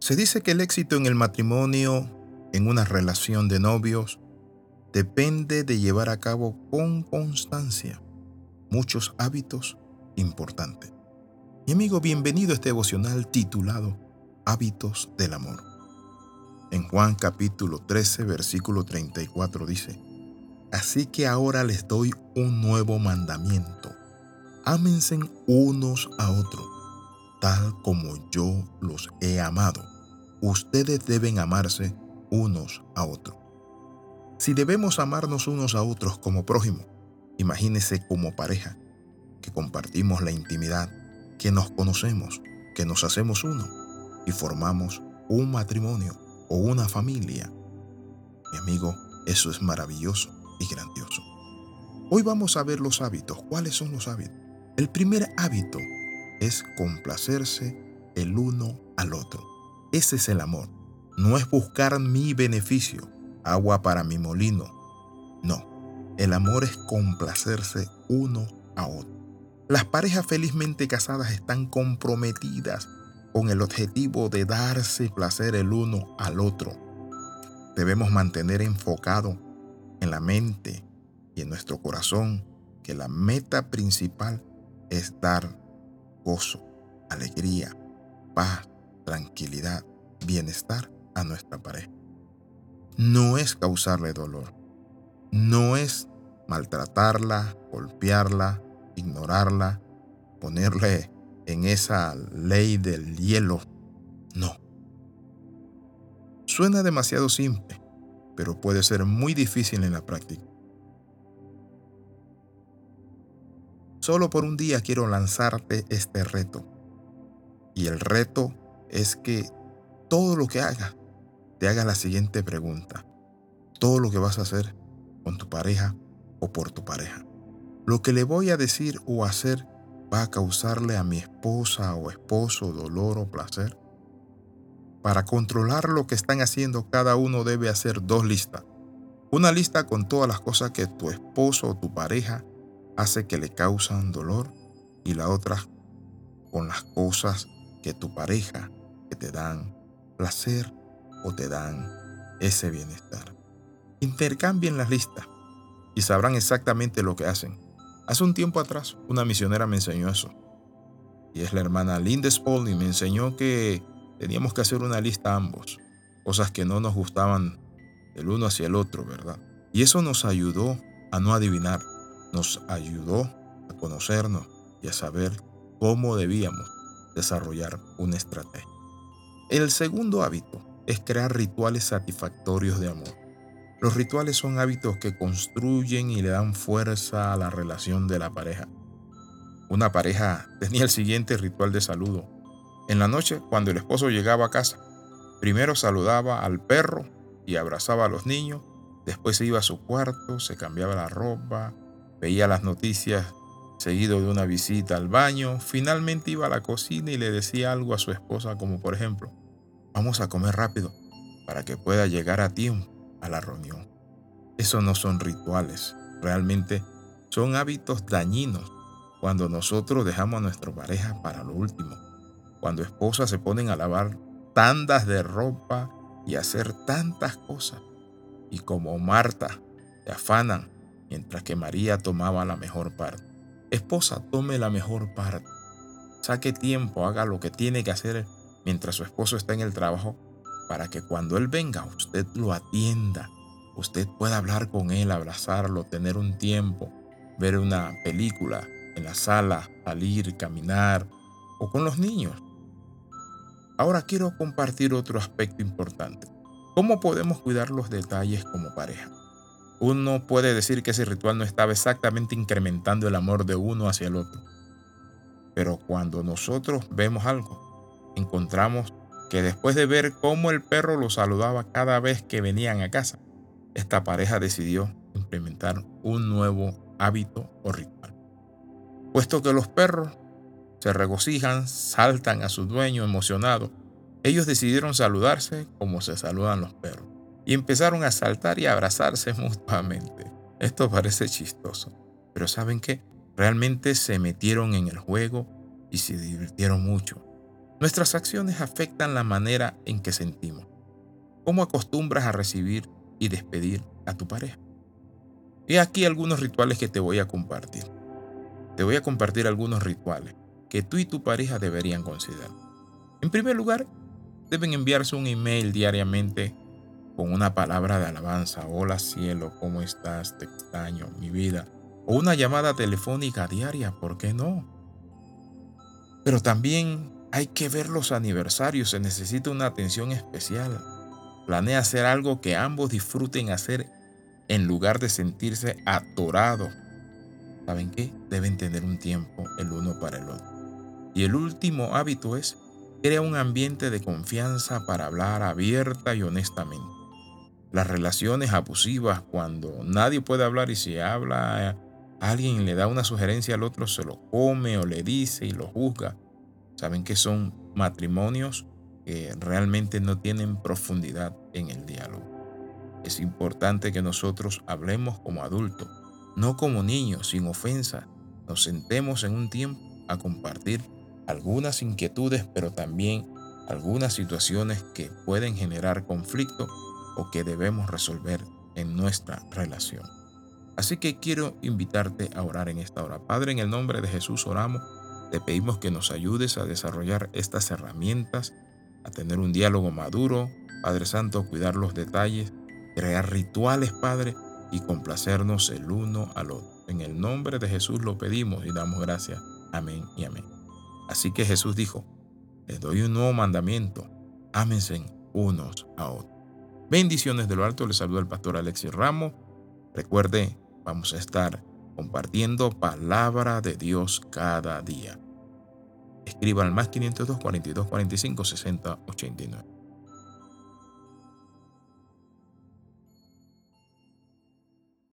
Se dice que el éxito en el matrimonio, en una relación de novios, depende de llevar a cabo con constancia muchos hábitos importantes. Mi amigo, bienvenido a este devocional titulado Hábitos del Amor. En Juan capítulo 13, versículo 34 dice, Así que ahora les doy un nuevo mandamiento. Ámense unos a otros, tal como yo los he amado. Ustedes deben amarse unos a otros. Si debemos amarnos unos a otros como prójimo, imagínese como pareja, que compartimos la intimidad, que nos conocemos, que nos hacemos uno y formamos un matrimonio o una familia. Mi amigo, eso es maravilloso y grandioso. Hoy vamos a ver los hábitos. ¿Cuáles son los hábitos? El primer hábito es complacerse el uno al otro. Ese es el amor. No es buscar mi beneficio, agua para mi molino. No, el amor es complacerse uno a otro. Las parejas felizmente casadas están comprometidas con el objetivo de darse placer el uno al otro. Debemos mantener enfocado en la mente y en nuestro corazón que la meta principal es dar gozo, alegría, paz, tranquilidad, bienestar a nuestra pareja. No es causarle dolor, no es maltratarla, golpearla, ignorarla, ponerle en esa ley del hielo. No. Suena demasiado simple, pero puede ser muy difícil en la práctica. Solo por un día quiero lanzarte este reto. Y el reto es que todo lo que hagas, te haga la siguiente pregunta. Todo lo que vas a hacer con tu pareja o por tu pareja. Lo que le voy a decir o hacer va a causarle a mi esposa o esposo dolor o placer. Para controlar lo que están haciendo, cada uno debe hacer dos listas. Una lista con todas las cosas que tu esposo o tu pareja hace que le causan dolor y la otra con las cosas que tu pareja que te dan placer o te dan ese bienestar. Intercambien las listas y sabrán exactamente lo que hacen. Hace un tiempo atrás, una misionera me enseñó eso. Y es la hermana Linda Spalding. Me enseñó que teníamos que hacer una lista ambos. Cosas que no nos gustaban el uno hacia el otro, ¿verdad? Y eso nos ayudó a no adivinar. Nos ayudó a conocernos y a saber cómo debíamos desarrollar una estrategia. El segundo hábito es crear rituales satisfactorios de amor. Los rituales son hábitos que construyen y le dan fuerza a la relación de la pareja. Una pareja tenía el siguiente ritual de saludo. En la noche, cuando el esposo llegaba a casa, primero saludaba al perro y abrazaba a los niños, después se iba a su cuarto, se cambiaba la ropa, veía las noticias seguido de una visita al baño, finalmente iba a la cocina y le decía algo a su esposa como por ejemplo, vamos a comer rápido para que pueda llegar a tiempo a la reunión. Eso no son rituales, realmente son hábitos dañinos cuando nosotros dejamos a nuestra pareja para lo último, cuando esposas se ponen a lavar tandas de ropa y hacer tantas cosas, y como Marta se afanan mientras que María tomaba la mejor parte. Esposa, tome la mejor parte. Saque tiempo, haga lo que tiene que hacer mientras su esposo está en el trabajo para que cuando Él venga usted lo atienda, usted pueda hablar con Él, abrazarlo, tener un tiempo, ver una película en la sala, salir, caminar o con los niños. Ahora quiero compartir otro aspecto importante. ¿Cómo podemos cuidar los detalles como pareja? Uno puede decir que ese ritual no estaba exactamente incrementando el amor de uno hacia el otro. Pero cuando nosotros vemos algo, encontramos que después de ver cómo el perro lo saludaba cada vez que venían a casa, esta pareja decidió implementar un nuevo hábito o ritual. Puesto que los perros se regocijan, saltan a su dueño emocionado, ellos decidieron saludarse como se saludan los perros y empezaron a saltar y a abrazarse mutuamente. Esto parece chistoso, pero ¿saben qué? Realmente se metieron en el juego y se divirtieron mucho. Nuestras acciones afectan la manera en que sentimos. ¿Cómo acostumbras a recibir y despedir a tu pareja? He aquí algunos rituales que te voy a compartir. Te voy a compartir algunos rituales que tú y tu pareja deberían considerar. En primer lugar, deben enviarse un email diariamente con una palabra de alabanza. Hola cielo, ¿cómo estás? Te extraño, mi vida. O una llamada telefónica diaria, ¿por qué no? Pero también hay que ver los aniversarios, se necesita una atención especial. Planea hacer algo que ambos disfruten hacer en lugar de sentirse atorados. ¿Saben qué? Deben tener un tiempo el uno para el otro. Y el último hábito es crea un ambiente de confianza para hablar abierta y honestamente. Las relaciones abusivas, cuando nadie puede hablar y si habla, alguien le da una sugerencia al otro, se lo come o le dice y lo juzga. Saben que son matrimonios que realmente no tienen profundidad en el diálogo. Es importante que nosotros hablemos como adultos, no como niños, sin ofensa. Nos sentemos en un tiempo a compartir algunas inquietudes, pero también algunas situaciones que pueden generar conflicto o que debemos resolver en nuestra relación. Así que quiero invitarte a orar en esta hora. Padre, en el nombre de Jesús oramos. Te pedimos que nos ayudes a desarrollar estas herramientas, a tener un diálogo maduro. Padre Santo, cuidar los detalles, crear rituales, Padre, y complacernos el uno al otro. En el nombre de Jesús lo pedimos y damos gracias. Amén y amén. Así que Jesús dijo, les doy un nuevo mandamiento, ámense unos a otros. Bendiciones de lo alto, les saluda el pastor Alexis Ramos. Recuerde, vamos a estar compartiendo palabra de Dios cada día. Escriba al más 502 42 45 60 89.